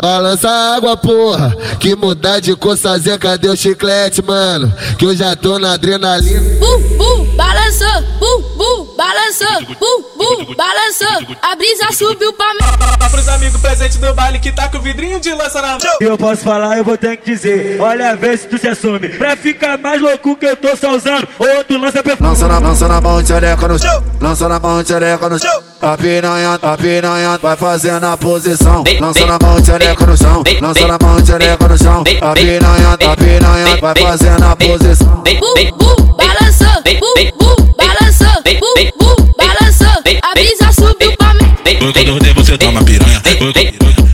Balança a água, porra. Que mudar de cor, fazer, cadê o chiclete, mano? Que eu já tô na adrenalina. Bu, bu, balançou, bu, bu, balançou, bu, bu, balançou. A brisa subiu pra mim. Pros amigos presentes do baile que tá com o vidrinho de lança na mão. Eu posso falar, eu vou ter que dizer. Olha, vê se tu se assume. Pra ficar mais louco que eu tô só usando. Outro lança perfume. Lança na, lança na mão, tchereca no chão. Lança na mão, tchereca no chão. A piranha, a piranha vai fazendo a posição. Lança na mão, tchereca no chão. Lança na mão, tchereca no chão. A piranha, a piranha vai fazendo a posição. Bu, bu, balançou, bu, bu, balançou, bu, bu, balançou. A brisa subiu pra mim. Você toma piranha.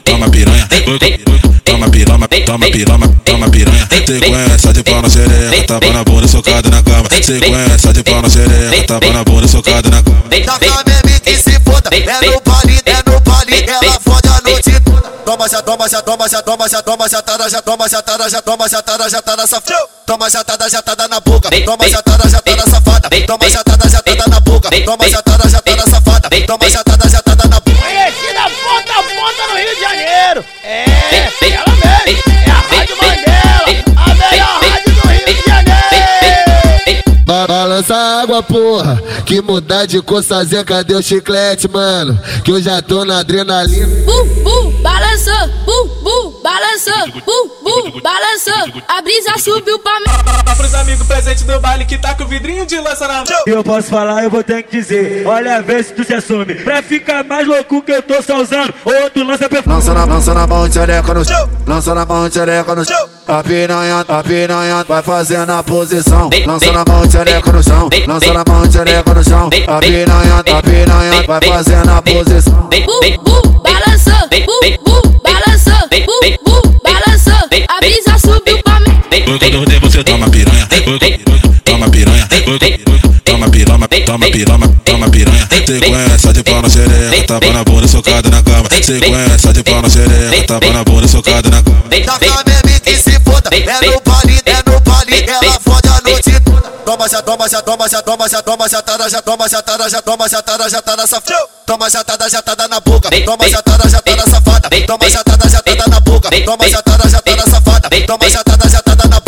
Toma piranha. Toma pirama, toma pirama, toma piranha. Sequência de pau na xereca, tava na bunda socada na cama. Sequência de pau na xereca, tava na bunda socada na cama. Taca bebê que Toma, já toma, já toma, já toma, já toma, já tada, já toma, já tada, já toma, já tada, já tada, safada. Toma, já tada, já tada na boca. Toma, já tada, já tada, safada. Toma, já tada, já tada na boca. Toma, já tada, já tada, safada. Toma, já tada, já tada na boca. Conhecida ponta a ponta no Rio de Janeiro. É, ela mesmo. É a Rádio Mandela. A melhor rádio do Rio de Janeiro. Balança a água, porra. Que mudar de cor, fazer, cadê o chiclete, mano? Que eu já tô na adrenalina. Bu, bu, balançou, bu, bu, balançou, bu, bu, balançou. A brisa subiu pra mim. Pros amigos presentes do baile que tá com o vidrinho de lança na mão. Eu posso falar, eu vou ter que dizer. Olha, vê se tu se assume. Pra ficar mais louco que eu tô só usando. Outro lança perfume. Lança na, lança na mão, tchereca no chão. Lança na mão, tchereca no chão. A piranha, a piranha vai fazendo a posição. Lança na mão, tchereca no chão. Lança na mão, tchereca no chão. A piranha, a piranha vai fazendo a posição. Bu, bu, brisa subiu pra mim. Oi, quando você toma piranha. Toma piranha. Toma pirama, toma pirama, toma piranha. Sequência de pau na xereca, tava na bunda socada na cama. Sequência de pau na xereca, tava na bunda socada na cama. Taca bebê que se foda. É no pali, é no pali. Ela fode a noite toda. Toma, já toma, já toma, já toma, já toma, já tada, já toma, já tada, já toma, já tada, já tada, safada. Toma, já tada, já tada na boca. Toma, já tada, já tada, safada. Toma, já tada, já tada na boca. Toma, já tada, já. Toma jatada, jatada na